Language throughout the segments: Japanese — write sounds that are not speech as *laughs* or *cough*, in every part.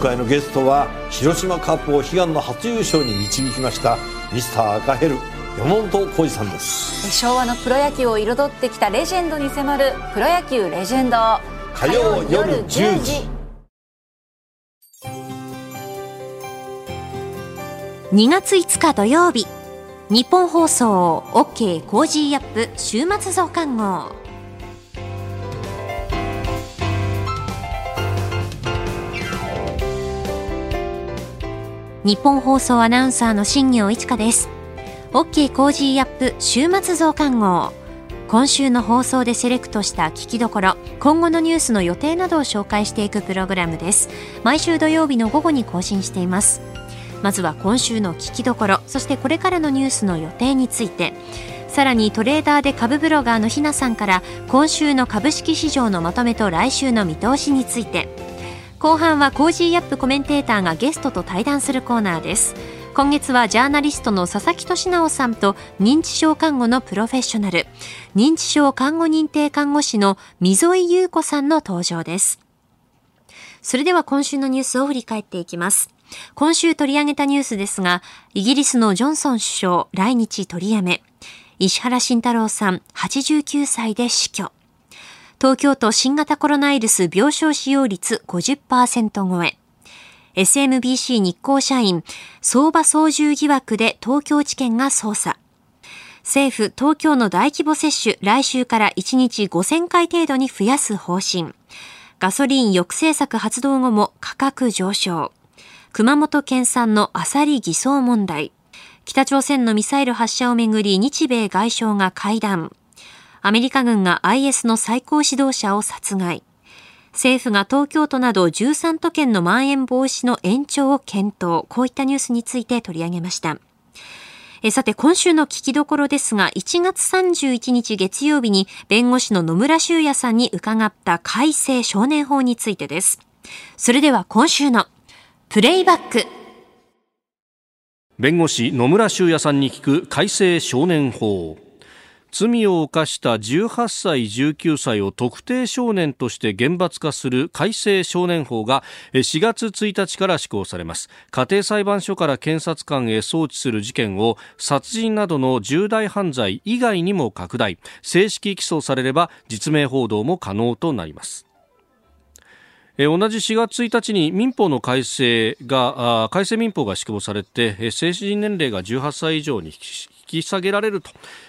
回のゲストは広島カープを悲願の初優勝に導きましたミスター赤ヘル山本浩二さんです。昭和のプロ野球を彩ってきたレジェンドに迫る「プロ野球レジェンド」火曜夜10時。2月5日土曜日。ニッポン放送 OK Cozy up 週末増刊号ニッポン放送アナウンサーの新行市佳です。OK Cozy up 週末増刊号。今週の放送でセレクトした聞きどころ今後のニュースの予定などを紹介していくプログラムです。毎週土曜日の午後に更新しています。まずは今週の聞きどころそしてこれからのニュースの予定について。さらにトレーダーで株ブロガーのひなさんから今週の株式市場のまとめと来週の見通しについて。後半は Cozy up コメンテーターがゲストと対談するコーナーです。今月はジャーナリストの佐々木俊尚さんと認知症看護のプロフェッショナル。認知症看護認定看護師の溝井優子さんの登場です。それでは今週のニュースを振り返っていきます。今週取り上げたニュースですがイギリスのジョンソン首相来日取りやめ。石原慎太郎さん89歳で死去。東京都新型コロナウイルス病床使用率50%超え。SMBC 日興社員相場操縦疑惑で東京地検が捜査。政府、東京の大規模接種、来週から1日5000回程度に増やす方針。ガソリン抑制策発動後も価格上昇。熊本県産のアサリ偽装問題。北朝鮮のミサイル発射をめぐり日米外相が会談。アメリカ軍が IS の最高指導者を殺害。政府が東京都など13都県のまん延防止の延長を検討。こういったニュースについて取り上げました。えさて、今週の聞きどころですが、1月31日月曜日に弁護士の野村修也さんに伺った改正少年法についてです。それでは今週のプレイバック。弁護士野村修也さんに聞く改正少年法。罪を犯した18歳19歳を特定少年として厳罰化する改正少年法が4月1日から施行されます。家庭裁判所から検察官へ送致する事件を殺人などの重大犯罪以外にも拡大。正式起訴されれば実名報道も可能となります。同じ4月1日に民法の改正が改正民法が施行されて成人年齢が18歳以上にき下げられる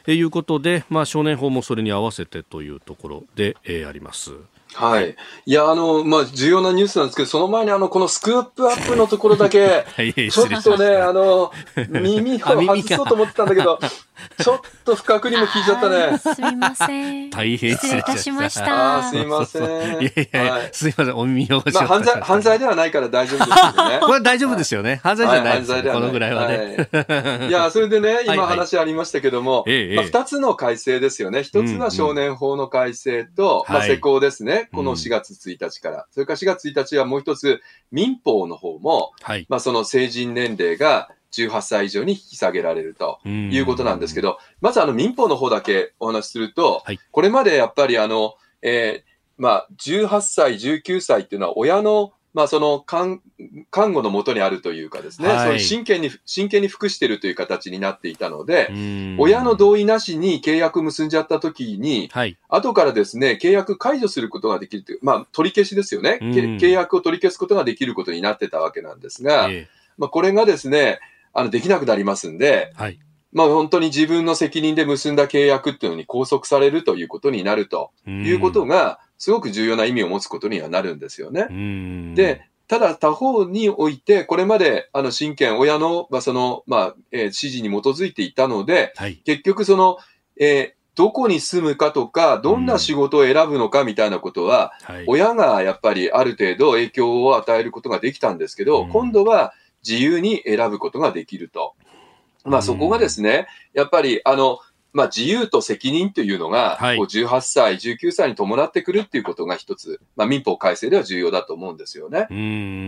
ということで、まあ、少年法もそれに合わせてというところで、えー、あります。はい。いや、あの、まあ、重要なニュースなんですけど、その前にあの、このスクープアップのところだけ、*laughs* ちょっとね、あの、*laughs* 耳を外そうと思ってたんだけど、ちょっと不覚にも聞いちゃったね。すみません。大変失礼いたしました。あすみません。いやいや、はい、すみません、お耳をまあ、犯罪、犯罪ではないから大丈夫ですよね。*laughs* これ大丈夫ですよね。犯罪じゃないです、はい、このぐらいはね。はい、いや、それでね、*laughs* 今話ありましたけども、はいはい、まあ、二つの改正ですよね。一つは少年法の改正と、うんうん、まあ、施行ですね。この4月1日から。それから4月1日はもう一つ、民法の方も、はい、まあその成人年齢が18歳以上に引き下げられるということなんですけど、まずあの民法の方だけお話しすると、はい、これまでやっぱりあの、えー、まあ18歳、19歳っていうのは親のまあ、その看看護のもとにあるというかですね、はい、その真剣に、真剣に服しているという形になっていたので、親の同意なしに契約結んじゃった時に、はい、後からですね、契約解除することができるという、まあ、取り消しですよね。契約を取り消すことができることになってたわけなんですが、えー、まあ、これがですね、あの、できなくなりますんで、はい、まあ本当に自分の責任で結んだ契約っていうのに拘束されるということになるということが、すごく重要な意味を持つことにはなるんですよね。で、ただ他方において、これまで、あの、親権、親の、まあ、その、まあ、えー、指示に基づいていたので、はい、結局その、えー、どこに住むかとか、どんな仕事を選ぶのかみたいなことは、親がやっぱりある程度影響を与えることができたんですけど、今度は自由に選ぶことができると。まあそこがですね、やっぱりあの、まあ、自由と責任というのが、こう18歳、19歳に伴ってくるっていうことが一つ、まあ、民法改正では重要だと思うんですよね。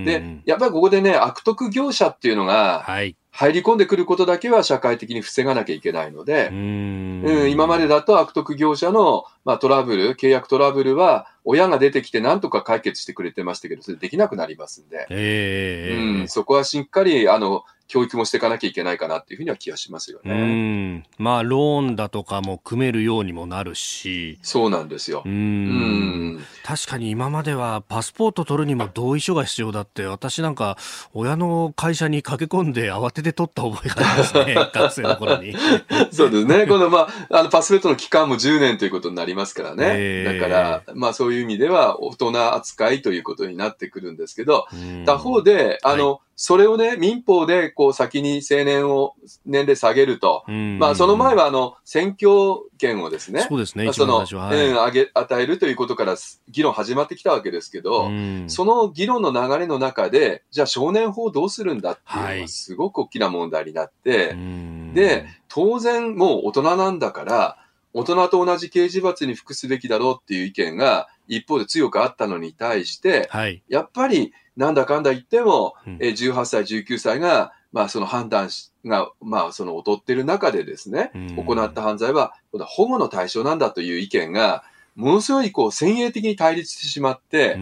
で、やっぱりここでね、悪徳業者っていうのが、入り込んでくることだけは社会的に防がなきゃいけないので、うん今までだと悪徳業者の、まあ、トラブル、契約トラブルは、親が出てきてなんとか解決してくれてましたけど、それできなくなりますんで、えー、うん、そこはしっかり、あの、教育もしていかなきゃいけないかなっていうふうには気がしますよね。うん。まあ、ローンだとかも組めるようにもなるし。そうなんですよ。うん。確かに今まではパスポート取るにも同意書が必要だって、私なんか、親の会社に駆け込んで慌てて取った覚えがありますね。*laughs* 学生の頃に。そうですね。この、まあ、あの、パスポートの期間も10年ということになりますからね。えー、だから、まあ、そういう意味では、大人扱いということになってくるんですけど、他方で、あの、はいそれをね、民法でこう先に成年を、年齢下げると。まあその前はあの、選挙権をですね。そうですね、まあ、その、はい、うん、あげ、与えるということから議論始まってきたわけですけど、その議論の流れの中で、じゃあ少年法どうするんだっていうのがすごく大きな問題になって、で、当然もう大人なんだから、大人と同じ刑事罰に服すべきだろうっていう意見が一方で強くあったのに対して、はい、やっぱりなんだかんだ言っても、うん、え18歳、19歳が、まあ、その判断が、まあ、その劣ってる中でですね、行った犯罪は、保護の対象なんだという意見が、ものすごいこう先鋭的に対立してしまって、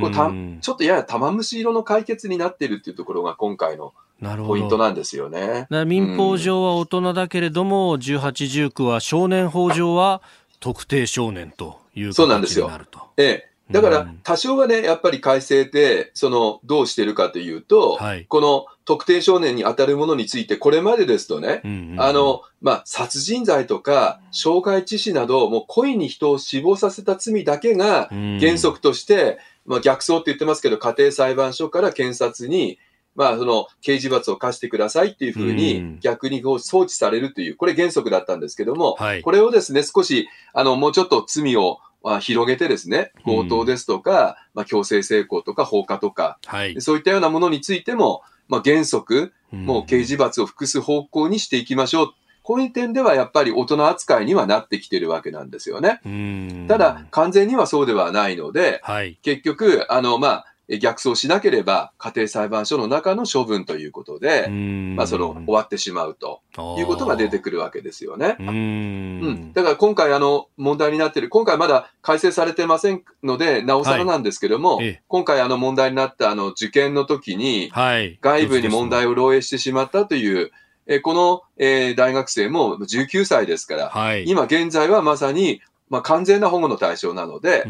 こうたちょっとやや玉虫色の解決になっているっていうところが今回のポイントなんですよね。民法上は大人だけれども、うん、18、19は少年法上は特定少年という形になると。そうなんですよ。ええ。だから、多少はね、やっぱり改正って、その、どうしてるかというと、はい、この特定少年に当たるものについて、これまでですとね、うんうん、あの、まあ、殺人罪とか、傷害致死など、もう故意に人を死亡させた罪だけが、原則として、うん、まあ、逆走って言ってますけど、家庭裁判所から検察に、まあ、その、刑事罰を課してくださいっていうふうに、逆にこう、送致されるという、これ原則だったんですけども、はい、これをですね、少し、あの、もうちょっと罪を、まあ、広げてですね、強盗ですとか、まあ、強制性交とか放火とか、はい、そういったようなものについても、まあ、原則、もう刑事罰を複す方向にしていきましょう。こういう点ではやっぱり大人扱いにはなってきてるわけなんですよね。ただ、完全にはそうではないので、はい、結局、あの、まあ、逆走しなければ家庭裁判所の中の処分ということで、まあその終わってしまうということが出てくるわけですよね。うん,、だから今回あの問題になっている、今回まだ改正されてませんので、なおさらなんですけども、はい、今回あの問題になったあの受験の時に、外部に問題を漏洩してしまったという、えこの、えー、大学生も19歳ですから、はい、今現在はまさに、まあ、完全な保護の対象なので、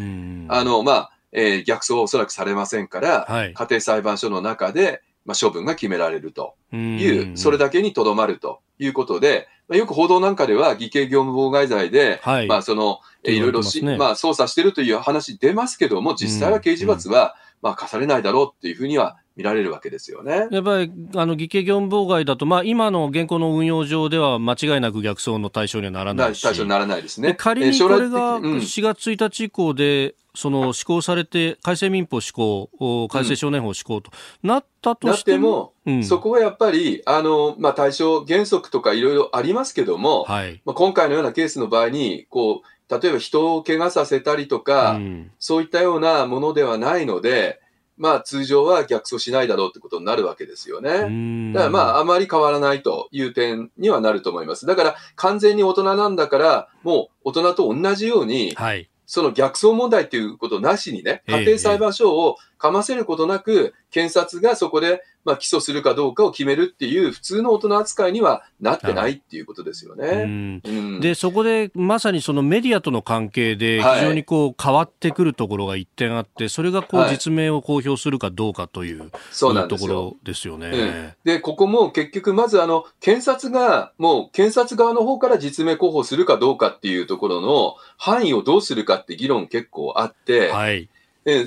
あの、まあ、えー、逆走はおそらくされませんから、はい、家庭裁判所の中で、まあ、処分が決められるという、それだけにとどまるということで、まあ、よく報道なんかでは偽計業務妨害罪で、はい、まあその、えー、いろいろし、まあ捜査してるという話出ますけども、実際は刑事罰は、まあ課されないだろうっていうふうには見られるわけですよね。やっぱり、あの、偽計業務妨害だと、まあ、今の現行の運用上では間違いなく逆走の対象にはならないし。対象にならないですね。仮にこれが4月1日以降で、その施行されて、改正民法施行、改正少年法施行となったとしても、うん、そこはやっぱり、あの、まあ、対象原則とかいろいろありますけども、はい、まあ、今回のようなケースの場合に、こう、例えば人を怪我させたりとか、うん、そういったようなものではないので、まあ通常は逆走しないだろうってことになるわけですよね。だからまああまり変わらないという点にはなると思います。だから完全に大人なんだから、もう大人と同じように、はい、その逆走問題っていうことなしにね、家庭裁判所をかませることなく、検察がそこで、まあ、起訴するかどうかを決めるっていう、普通の大人扱いにはなってないっていうことですよね。うん、で、そこでまさにそのメディアとの関係で、非常にこう変わってくるところが一点あって、それがこう実名を公表するかどうかという、そうなんところですよね。うん、で、ここも結局、まずあの、検察が、もう検察側の方から実名候補するかどうかっていうところの範囲をどうするかって議論結構あって、はい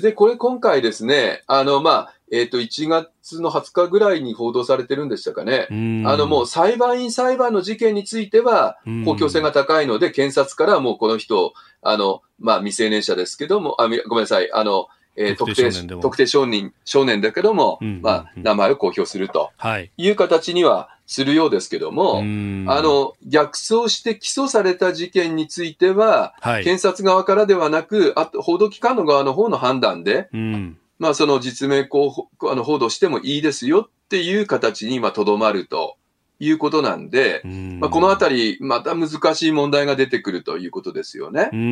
で、これ今回ですね、あの、まあ、えっ、ー、と、1月の20日ぐらいに報道されてるんでしたかね。あの、もう裁判員裁判の事件については、公共性が高いので、検察からもうこの人、あの、まあ、未成年者ですけども、あ、ごめんなさい、あの、えー、特定特定少年少年だけども、うんうんうん、まあ、名前を公表すると。い。う形にはするようですけども、はい、あの逆走して起訴された事件については、はい、検察側からではなく、あと報道機関の側の方の判断で、うん、まあ、その実名報あの報道してもいいですよっていう形にとどまるということなんで、まあ、このあたり、また難しい問題が出てくるということですよね。うん。う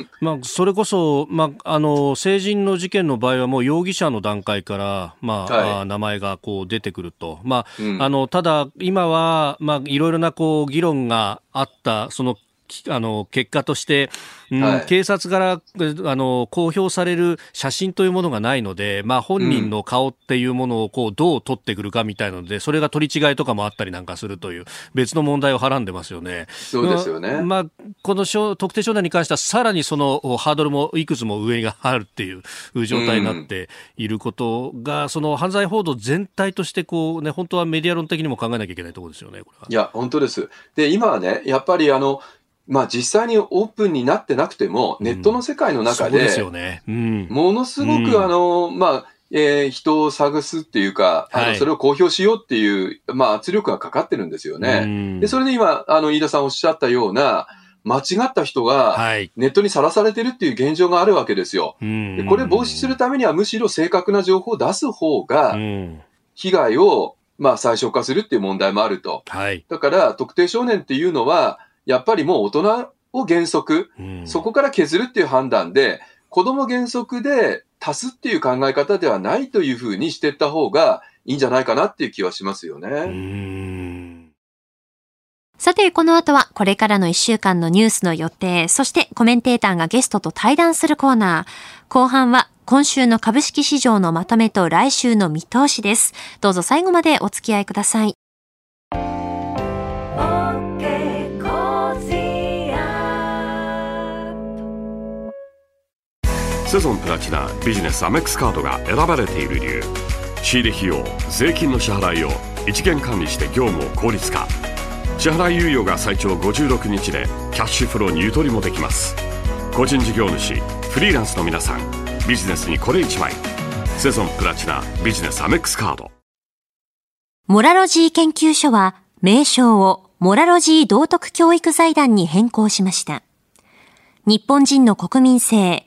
ん。まあ、それこそ、まあ、あの成人の事件の場合は、もう容疑者の段階から、まあ、はい、名前がこう出てくると、まあ、うん、あのただ、今は、まあ、いろいろなこう議論があった、そのあの結果として、うんはい、警察からあの公表される写真というものがないので、まあ、本人の顔っていうものをこうどう取ってくるかみたいなので、それが取り違いとかもあったりなんかするという別の問題をはらんでますよね。そうですよね。まあ、この特定少年に関してはさらにそのハードルもいくつも上があるっていう状態になっていることが、うん、その犯罪報道全体としてこう、ね、本当はメディア論的にも考えなきゃいけないところですよね。いや本当です。で今はねやっぱりあのまあ実際にオープンになってなくても、ネットの世界の中で、ものすごくあの、まあ、えー、人を探すっていうか、あのそれを公表しようっていう、まあ、圧力がかかってるんですよね。でそれで今、あの飯田さんおっしゃったような、間違った人がネットにさらされてるっていう現状があるわけですよ。でこれ防止するためにはむしろ正確な情報を出す方が、被害をまあ最小化するっていう問題もあると。はい、だから特定少年っていうのは、やっぱりもう大人を原則、うん、そこから削るっていう判断で、子供原則で足すっていう考え方ではないというふうにしていった方がいいんじゃないかなっていう気はしますよね。さて、この後はこれからの一週間のニュースの予定、そしてコメンテーターがゲストと対談するコーナー。後半は今週の株式市場のまとめと来週の見通しです。どうぞ最後までお付き合いください。セゾンプラチナビジネスアメックスカードが選ばれている理由。仕入れ費用税金の支払いを一元管理して業務を効率化。支払い猶予が最長56日でキャッシュフローにゆとりもできます。個人事業主フリーランスの皆さんビジネスにこれ一枚。セゾンプラチナビジネスアメックスカード。モラロジー研究所は名称をモラロジー道徳教育財団に変更しました。日本人の国民性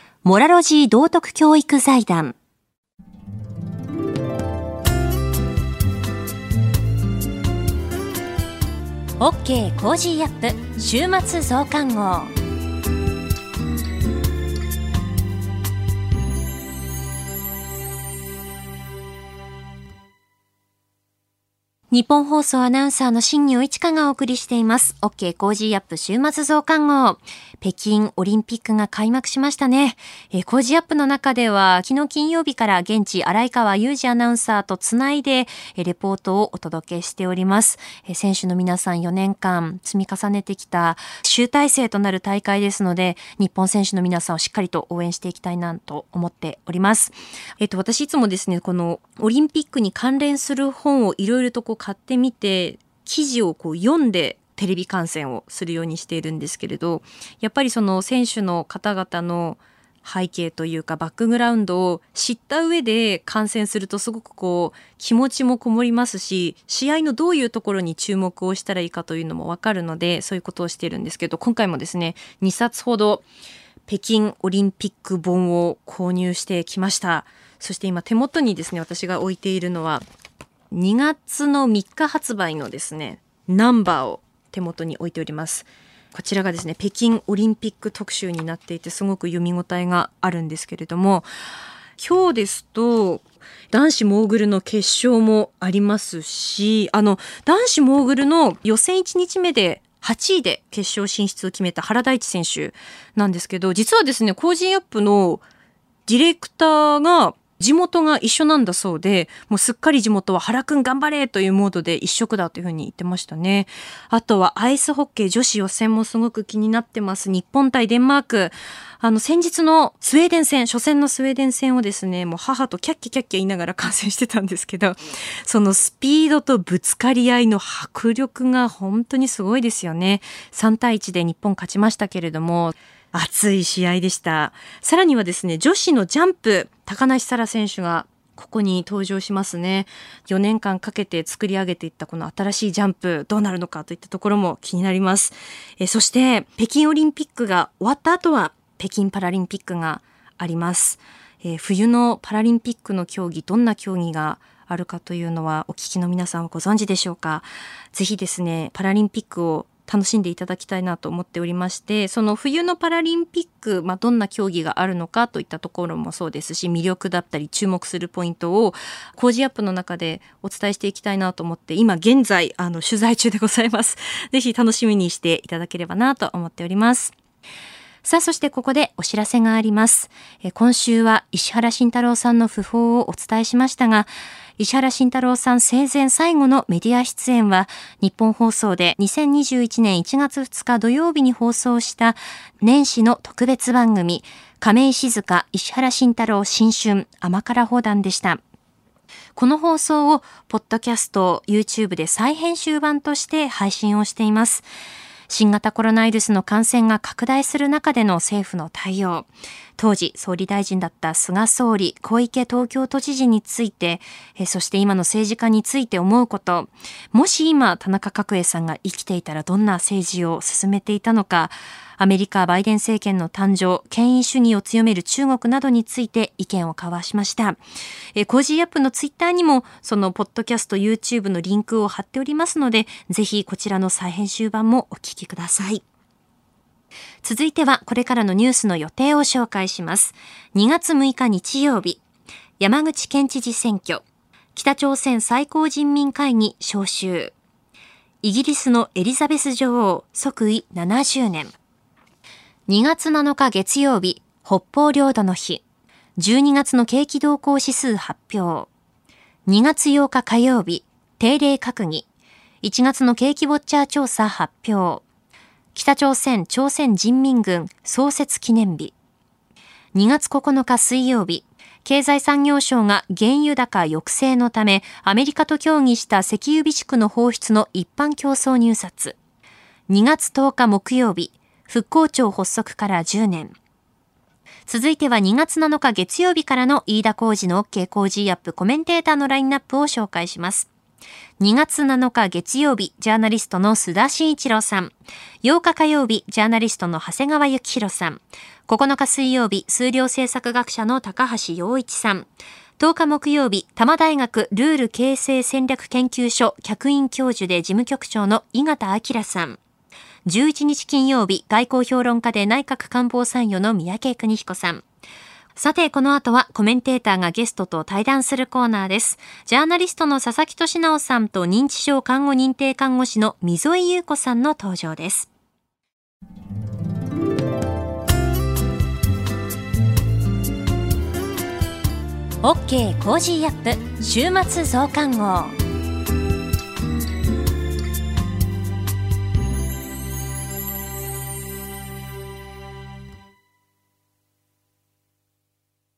モラロジー道徳教育財団 OK Cozy up 週末増刊号ニッポン放送アナウンサーの新行市佳がお送りしています。OK Cozy up 週末増刊号。北京オリンピックが開幕しましたね。えー、 Cozy up の中では、昨日金曜日から現地荒川裕二アナウンサーとつないで、えー、レポートをお届けしております。えー、選手の皆さん4年間積み重ねてきた集大成となる大会ですので、日本選手の皆さんをしっかりと応援していきたいなと思っております。えっ、と、私いつもですね、このオリンピックに関連する本をいろいろとこう買ってみて記事をこう読んでテレビ観戦をするようにしているんですけれどやっぱりその選手の方々の背景というかバックグラウンドを知った上で観戦するとすごくこう気持ちもこもりますし試合のどういうところに注目をしたらいいかというのもわかるのでそういうことをしているんですけど今回もですね2冊ほど北京オリンピック本を購入してきました。そして今手元にですね私が置いているのは2月の3日発売のですね、ナンバーを手元に置いております。こちらがですね、北京オリンピック特集になっていて、すごく読み応えがあるんですけれども、今日ですと、男子モーグルの決勝もありますし、あの、男子モーグルの予選1日目で8位で決勝進出を決めた原大智選手なんですけど、実はですね、 Cozy up のディレクターが地元が一緒なんだそうで、もうすっかり地元は原くん頑張れというモードで一色だというふうに言ってましたね。あとはアイスホッケー女子予選もすごく気になってます。日本対デンマーク。あの、先日のスウェーデン戦、初戦のスウェーデン戦をですね、もう母とキャッキャキャッキャ言いながら観戦してたんですけど、そのスピードとぶつかり合いの迫力が本当にすごいですよね。3対1で日本勝ちましたけれども、熱い試合でした。さらにはですね、女子のジャンプ、高梨沙羅選手がここに登場しますね。4年間かけて作り上げていったこの新しいジャンプ、どうなるのかといったところも気になります。えそして、北京オリンピックが終わった後は、北京パラリンピックがあります。え冬のパラリンピックの競技、どんな競技があるかというのはお聞きの皆さんはご存知でしょうか？ぜひですね、パラリンピックを楽しんでいただきたいなと思っておりましてその冬のパラリンピック、まあ、どんな競技があるのかといったところもそうですし魅力だったり注目するポイントを工事アップの中でお伝えしていきたいなと思って今現在あの取材中でございます。*laughs* ぜひ楽しみにしていただければなと思っております。さあ、そしてここでお知らせがあります。今週は石原慎太郎さんの訃報をお伝えしましたが、石原慎太郎さん生前最後のメディア出演は、日本放送で2021年1月2日土曜日に放送した年始の特別番組、亀井静香石原慎太郎新春甘辛砲弾でした。この放送を、ポッドキャスト、YouTube で再編集版として配信をしています。新型コロナウイルスの感染が拡大する中での政府の対応。当時総理大臣だった菅総理、小池東京都知事について、えそして今の政治家について思うこと、もし今田中角栄さんが生きていたらどんな政治を進めていたのか、アメリカバイデン政権の誕生、権威主義を強める中国などについて意見を交わしました。え Cozy up のツイッターにも、そのポッドキャスト YouTube のリンクを貼っておりますので、ぜひこちらの再編集版もお聞きください。続いてはこれからのニュースの予定を紹介します。2月6日日曜日、山口県知事選挙、北朝鮮最高人民会議招集、イギリスのエリザベス女王即位70年、2月7日月曜日、北方領土の日、12月の景気動向指数発表、2月8日火曜日、定例閣議、1月の景気ウォッチャー調査発表、北朝鮮朝鮮人民軍創設記念日。2月9日水曜日、経済産業省が原油高抑制のためアメリカと協議した石油備蓄の放出の一般競争入札。2月10日木曜日、復興庁発足から10年。続いては2月7日月曜日からの飯田工事の OK 工事アップコメンテーターのラインナップを紹介します。2月7日月曜日、ジャーナリストの須田慎一郎さん。8日火曜日、ジャーナリストの長谷川幸宏さん。9日水曜日、数量政策学者の高橋洋一さん。10日木曜日、多摩大学ルール形成戦略研究所客員教授で事務局長の井形明さん。11日金曜日、外交評論家で内閣官房参与の三宅邦彦さん。さて、この後はコメンテーターがゲストと対談するコーナーです。ジャーナリストの佐々木俊尚さんと認知症看護認定看護師の溝井優子さんの登場です。OK Cozy up 週末増刊号。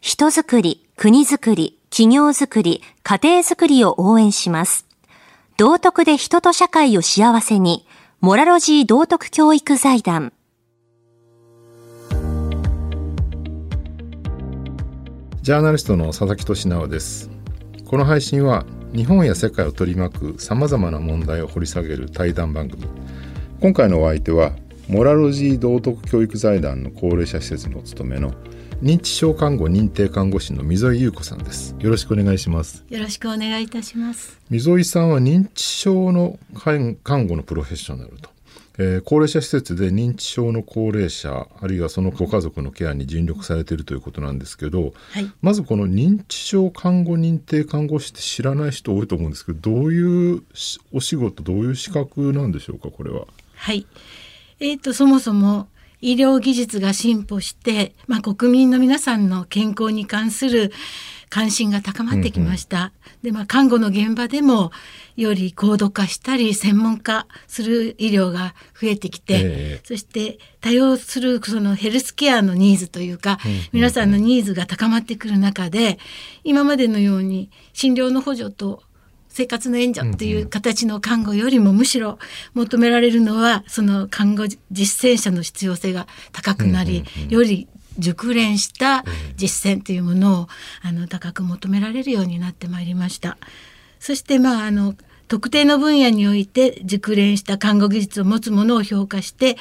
人づくり、国づくり、企業づくり、家庭づくりを応援します。道徳で人と社会を幸せに、モラロジー道徳教育財団。ジャーナリストの佐々木俊直です。この配信は日本や世界を取り巻く様々な問題を掘り下げる対談番組。今回のお相手は、モラロジー道徳教育財団の高齢者施設にお勤めの認知症看護認定看護師の溝井優子さんです。よろしくお願いします。よろしくお願いいたします。溝井さんは認知症の看護のプロフェッショナルと。えー、高齢者施設で認知症の高齢者あるいはそのご家族のケアに尽力されているということなんですけど、はい、まずこの認知症看護認定看護師って知らない人多いと思うんですけどどういうお仕事どういう資格なんでしょうかこれは。はい、えーと、そもそも医療技術が進歩して、まあ、国民の皆さんの健康に関する関心が高まってきました。うんうん、で、まあ、看護の現場でも、より高度化したり、専門化する医療が増えてきて、えー、そして多用するそのヘルスケアのニーズというか、うんうんうん、皆さんのニーズが高まってくる中で、今までのように診療の補助と生活の援助っていう形の看護よりもむしろ求められるのはその看護実践者の必要性が高くなり、より熟練した実践というものをあの高く求められるようになってまいりました。そしてまああの特定の分野において熟練した看護技術を持つ者を評価して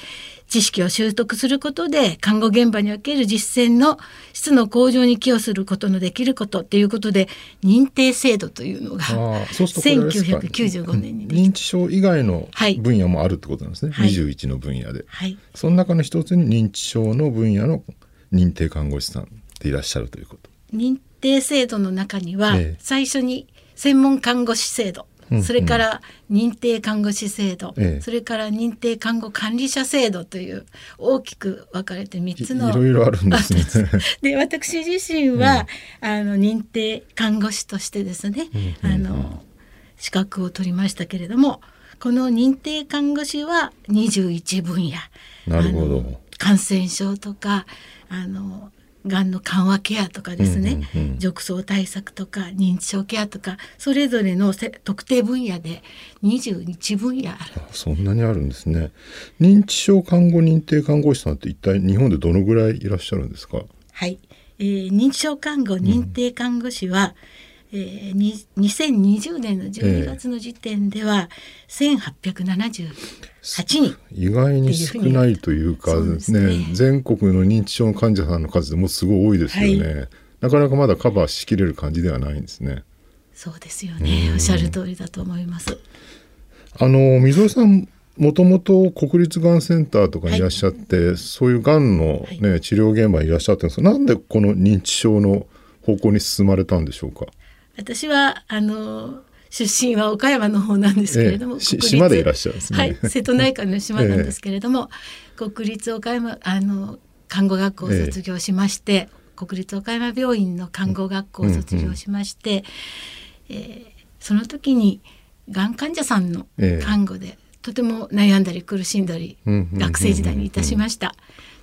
知識を習得することで看護現場における実践の質の向上に寄与することのできることっていうことで認定制度というのが1995年に認知症以外の分野もあるってことなんですね、はい、21の分野で、はい、その中の一つに認知症の分野の認定看護師さんでいらっしゃるということ。認定制度の中には、最初に専門看護師制度、それから認定看護師制度、ええ、それから認定看護管理者制度という大きく分かれて3つのいろいろあるんですね。で私自身は、うん、あの認定看護師としてですね、うん、あの資格を取りましたけれどもこの認定看護師は21分野。なるほど。感染症とかあのがんの緩和ケアとかですね、うんうんうん、褥瘡対策とか認知症ケアとかそれぞれの特定分野で21分野ある。そんなにあるんですね。認知症看護認定看護師さんって一体日本でどのぐらいいらっしゃるんですか？はい、えー、認知症看護認定看護師は、うん、えー、2020年の12月の時点では1878人。意外に少ないというかね、ね、全国の認知症の患者さんの数でもすごい多いですよね、はい、なかなかまだカバーしきれる感じではないんですね。そうですよね。おっしゃる通りだと思います。あの溝井さんもともと国立がんセンターとかにいらっしゃって、はい、そういうがんのね、はい、治療現場にいらっしゃってるんですがなんでこの認知症の方向に進まれたんでしょうか？私はあの出身は岡山の方なんですけれども、えー、島でいらっしゃるんですね、はい、瀬戸内海の島なんですけれども、*laughs* え。ー、国立岡山あの看護学校を卒業しまして、えー、国立岡山病院の看護学校を卒業しまして、うんうん、えー、その時にがん患者さんの看護で、とても悩んだり苦しんだり、学生時代にいたしました。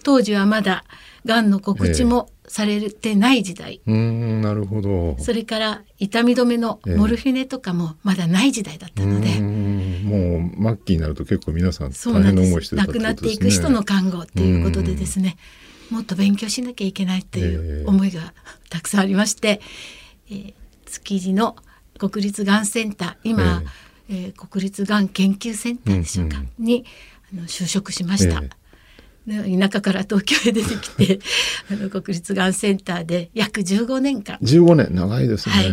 当時はまだがんの告知もされてない時代、えー、なるほど。それから痛み止めのモルフィネとかもまだない時代だったので、えー、もう末期になると結構皆さん大変な思いしてた、ね、亡くなっていく人の看護っていうことでですねもっと勉強しなきゃいけないっていう思いがたくさんありまして、えー、築地の国立がんセンター今、えー、えー、国立がん研究センターでしょうか、うんうん、にあの就職しました。えー田舎から東京へ出てきて *laughs* あの国立がんセンターで約15年間。15年長いですね、はい、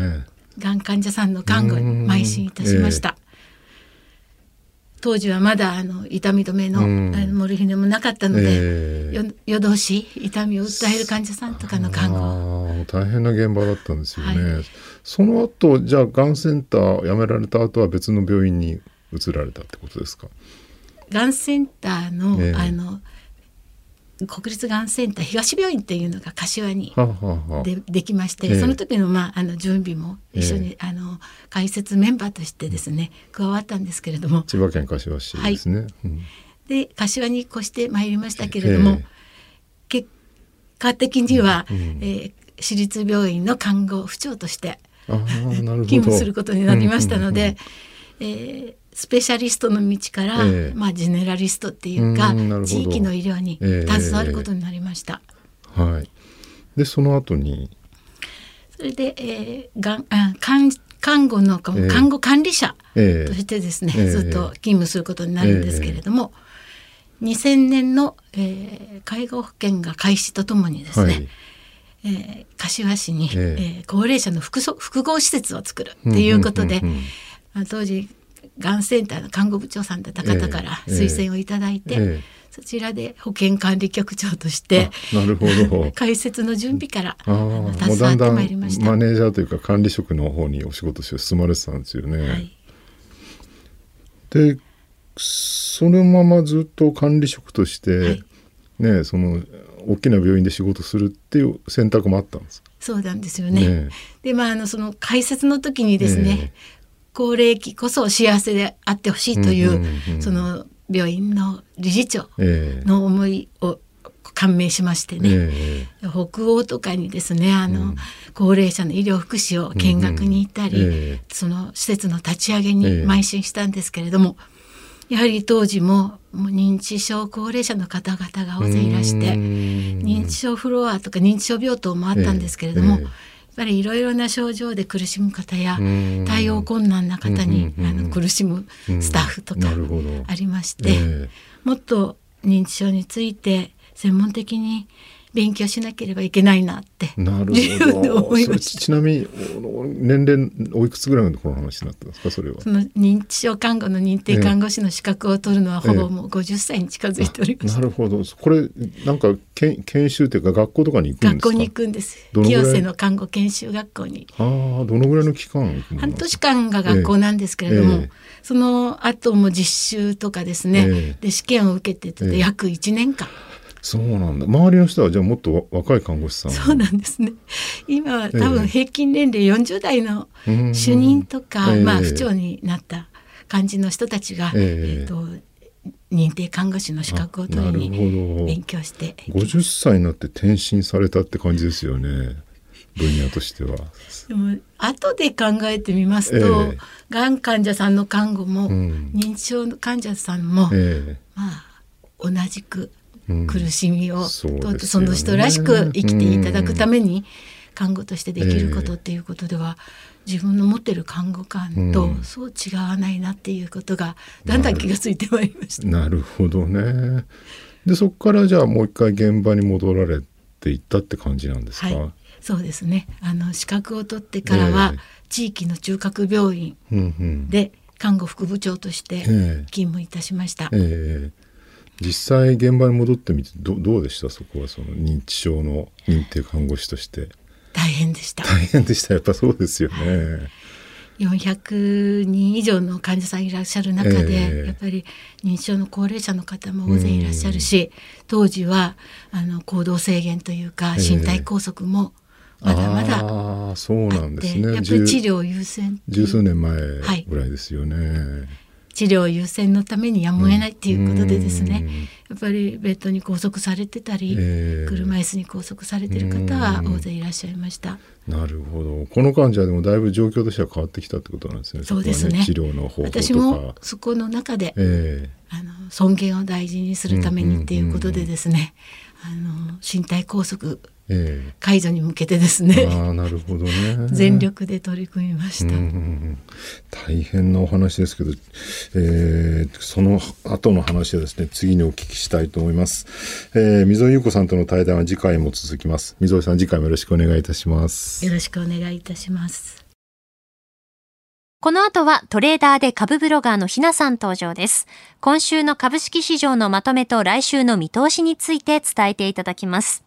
がん患者さんの看護に邁進いたしました、えー、当時はまだあの痛み止めのあのモルヒネもなかったので、えー、夜通し痛みを訴える患者さんとかの看護。大変な現場だったんですよね、はい、その後じゃあがんセンター辞められた後は別の病院に移られたってことですか？がんセンターの、えー、あの国立がんセンター東病院っていうのが柏にでできまして、えー、その時の,、まあ、あの準備も一緒に、えー、あの解説メンバーとしてですね加わったんですけれども。千葉県柏市ですね。はい。うん、で柏に越してまいりましたけれども、えー、結果的には、うん、えー、私立病院の看護婦長として勤務することになりましたので、うんうんうん、えースペシャリストの道から、えー、まあ、ジェネラリストっていうか地域の医療に携わることになりました。えー、はい、でその後に？それで、えー、がんあ看看護の看護管理者としてですね、えー、ずっと勤務することになるんですけれども、えー、2000年の、えー、介護保険が開始とともにですね、はい。えー、柏市に、えー、えー、高齢者の複複合施設を作るっていうことで、当時がんセンターの看護部長さんだった方から推薦をいただいて、えーえ。ー、そちらで保健管理局長としてなるほど。*laughs* 開設の準備から携わってまいりました。マネージャーというか管理職の方にお仕事して進まれてたんですよね。はい、でそのままずっと管理職として、はい、ねその大きな病院で仕事するっていう選択もあったんですそうなんですよね。ねでまああのその開設の時にですね、高齢期こそ幸せであってほしいという,、その病院の理事長の思いを感銘しましてね、えー、北欧とかにですねあの、うん、高齢者の医療福祉を見学に行ったり、うんうん、その施設の立ち上げに邁進したんですけれども、やはり当時ももう認知症高齢者の方々が大勢いらして認知症フロアとか認知症病棟もあったんですけれども、えー、ぱりいろいろな症状で苦しむ方や対応困難な方にあの苦しむスタッフとかありまして、えー、もっと認知症について専門的に勉強しなければいけないなってなるほど。ちなみに年齢おいくつぐらいのこの話になったんですか？それは。その認知症看護の認定看護師の資格を取るのはほぼもう50歳に近づいております、ええ、なるほど。これなんかけ研修というか学校とかに行くんですか？学校に行くんです。清瀬の看護研修学校に。ああどのぐらいの期間半年間が学校なんですけれども、え、その後も実習とかですね、で試験を受けてて約1年間、そうなんだ。周りの人はじゃあもっと若い看護師さんそうなんですね。今は多分平均年齢40代の主任とか、えー、まあ不調になった感じの人たちが、えー、えー、と認定看護師の資格を取りに勉強して。50歳になって転身されたって感じですよね。分野としては。でも後で考えてみますと、えー、がん患者さんの看護も、うん、認知症の患者さんも、えー、まあ同じく苦しみを、うんその人らしく生きていただくために看護としてできることっていうことでは、えー、自分の持ってる看護官とそう違わないなっていうことがだんだん気がついてまいりました。なるほどね。でそこからじゃあもう一回現場に戻られていったって感じなんですか？はい、そうですね。あの資格を取ってからは、地域の中核病院で看護副部長として勤務いたしました。えーえー実際現場に戻ってみてどどうでした？そこはその認知症の認定看護師として。大変でした。大変でした。やっぱそうですよね。400人以上の患者さんいらっしゃる中で、えー、やっぱり認知症の高齢者の方も大勢いらっしゃるし、当時はあの行動制限というか身体拘束もまだまだあそうなんですね。やっぱり治療優先十数年前ぐらいですよね、はい治療優先のためにやむを得ないっていうことでですね、やっぱりベッドに拘束されてたり、えー、車椅子に拘束されてる方は大勢いらっしゃいました。なるほど。この患者でもだいぶ状況としては変わってきたってことなんですね。そうですね。ね治療の方法私もそこの中で、えー、あの尊厳を大事にするためにっていうことでですね、あの身体拘束解除に向けてですね、あなるほどね。*laughs* 全力で取り組みました、大変なお話ですけど、えー、その後の話はですね次にお聞きしたいと思います、えー、溝井優子さんとの対談は次回も続きます。溝井さん次回もよろしくお願いいたします。よろしくお願いいたしますこの後はトレーダーで株ブロガーのひなさん登場です。今週の株式市場のまとめと来週の見通しについて伝えていただきます。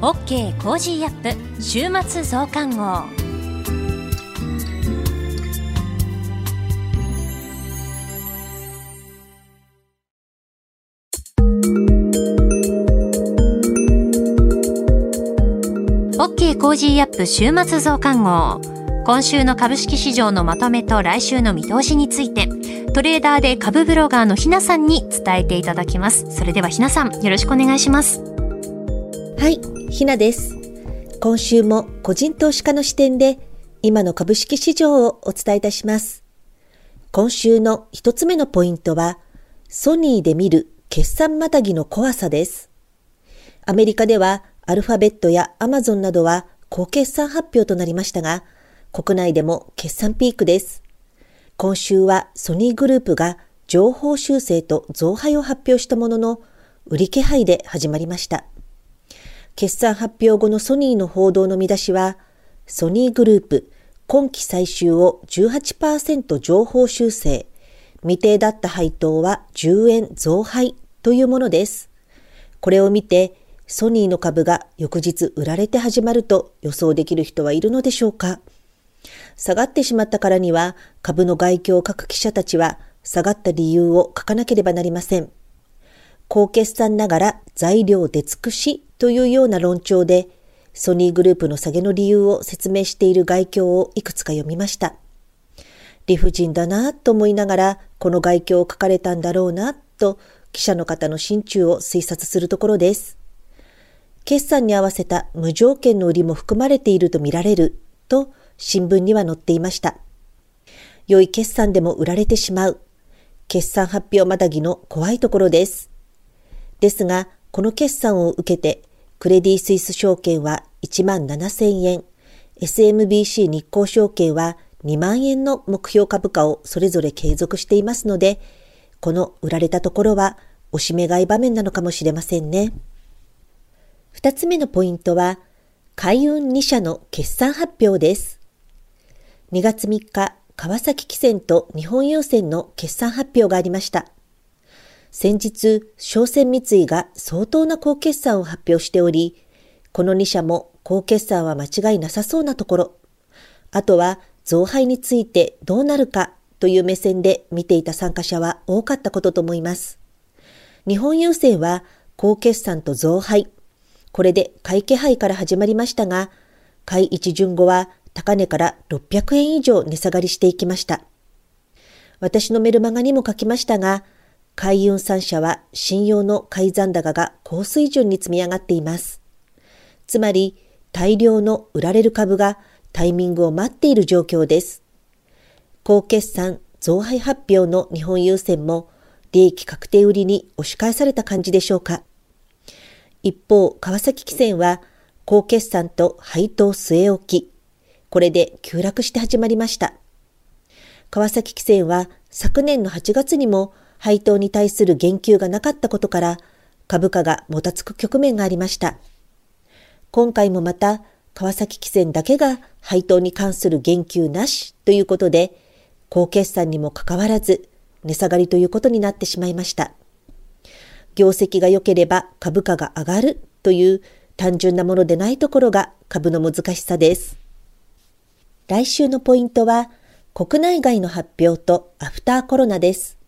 OK Cozy up 週末増刊号OK Cozy up 週末増刊号今週の株式市場のまとめと来週の見通しについてトレーダーで株ブロガーのひなさんに伝えていただきますそれではひなさんよろしくお願いしますはいひなです。今週も個人投資家の視点で今の株式市場をお伝えいたします。今週の一つ目のポイントは、ソニーで見る決算またぎの怖さです。アメリカではアルファベットやアマゾンなどは高決算発表となりましたが、国内でも決算ピークです。今週はソニーグループが情報修正と増配を発表したものの、売り気配で始まりました。決算発表後のソニーの報道の見出しは、ソニーグループ、今期最終を18%情報修正、未定だった配当は10円増配というものです。これを見て、ソニーの株が翌日売られて始まると予想できる人はいるのでしょうか？下がってしまったからには株の外況を書く記者たちは下がった理由を書かなければなりません。高決算ながら材料出尽くしというような論調でソニーグループの下げの理由を説明している外況をいくつか読みました。理不尽だなと思いながらこの外況を書かれたんだろうなと記者の方の心中を推察するところです。決算に合わせた無条件の売りも含まれているとみられると新聞には載っていました。良い決算でも売られてしまう。決算発表またぎの怖いところです。ですが、この決算を受けて、クレディ・スイス証券は1万7000円、SMBC 日興証券は2万円の目標株価をそれぞれ継続していますので、この売られたところはおしめ買い場面なのかもしれませんね。二つ目のポイントは、海運2社の決算発表です。2月3日、川崎汽船と日本郵船の決算発表がありました。先日、商船三井が相当な高決算を発表しており、この2社も高決算は間違いなさそうなところ、あとは増配についてどうなるかという目線で見ていた参加者は多かったことと思います。日本郵船は高決算と増配、これで買い気配から始まりましたが、買い一巡後は高値から600円以上値下がりしていきました。私のメルマガにも書きましたが、海運3社は信用の買い残高が高水準に積み上がっています。つまり、大量の売られる株がタイミングを待っている状況です。高決算増配発表の日本郵船も利益確定売りに押し返された感じでしょうか。一方、川崎汽船は高決算と配当据え置き、これで急落して始まりました。川崎汽船は昨年の8月にも配当に対する言及がなかったことから株価がもたつく局面がありました。今回もまた川崎汽船だけが配当に関する言及なしということで、高決算にもかかわらず値下がりということになってしまいました。業績が良ければ株価が上がるという単純なものでないところが株の難しさです。来週のポイントは国内外の発表とアフターコロナです。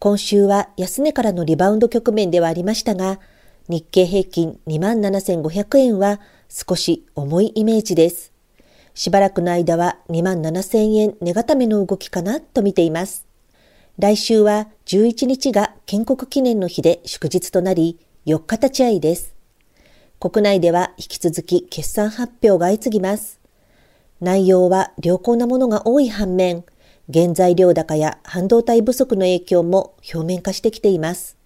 今週は安値からのリバウンド局面ではありましたが、日経平均27,500円は少し重いイメージです。しばらくの間は27,000円値固めの動きかなと見ています。来週は11日が建国記念の日で祝日となり、4日立ち会いです。国内では引き続き決算発表が相次ぎます。内容は良好なものが多い反面、原材料高や半導体不足の影響も表面化してきています。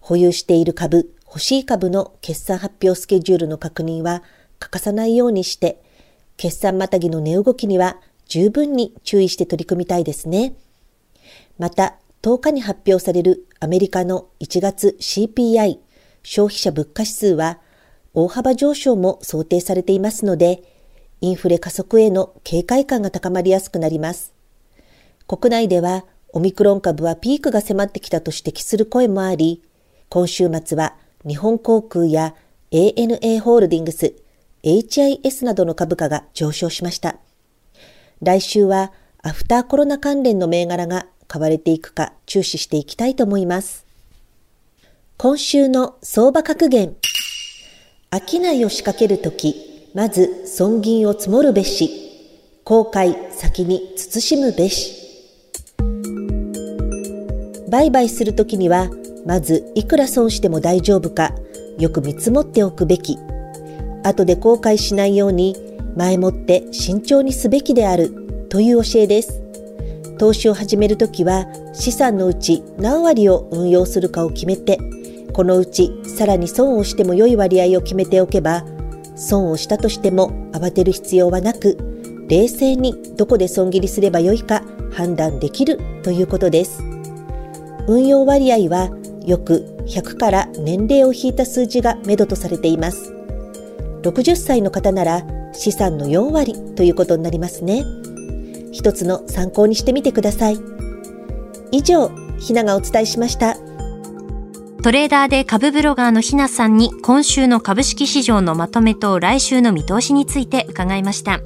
保有している株、欲しい株の決算発表スケジュールの確認は欠かさないようにして、決算またぎの値動きには十分に注意して取り組みたいですね。また、10日に発表されるアメリカの1月 CPI 消費者物価指数は大幅上昇も想定されていますので、インフレ加速への警戒感が高まりやすくなります。国内ではオミクロン株はピークが迫ってきたと指摘する声もあり、今週末は日本航空や ANA ホールディングス、HIS などの株価が上昇しました。来週はアフターコロナ関連の銘柄が買われていくか注視していきたいと思います。今週の相場格言。商いを仕掛けるとき、まず損銀を積もるべし。後悔先に慎むべし。売買するときには、まずいくら損しても大丈夫か、よく見積もっておくべき。後で後悔しないように、前もって慎重にすべきであるという教えです。投資を始めるときは資産のうち何割を運用するかを決めて、このうちさらに損をしても良い割合を決めておけば、損をしたとしても慌てる必要はなく、冷静にどこで損切りすればよいか判断できるということです。運用割合はよく100から年齢を引いた数字が目処とされています。60歳の方なら資産の4割ということになりますね。一つの参考にしてみてください。以上、ひながお伝えしました。トレーダーで株ブロガーのひなさんに今週の株式市場のまとめと来週の見通しについて伺いました。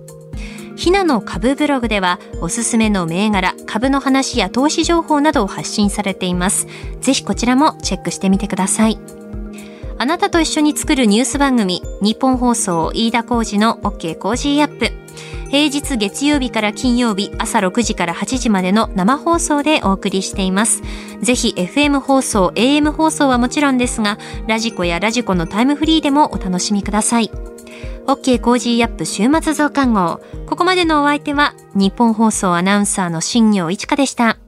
ひなの株ブログではおすすめの銘柄、株の話や投資情報などを発信されています。ぜひこちらもチェックしてみてください。あなたと一緒に作るニュース番組、ニッポン放送飯田浩司の OK Cozy up。平日月曜日から金曜日朝6時から8時までの生放送でお送りしています。ぜひ FM 放送、AM 放送はもちろんですが、 radiko や radiko のタイムフリーでもお楽しみください。OK Cozy up 週末増刊号。ここまでのお相手は、ニッポン放送アナウンサーの新行市佳でした。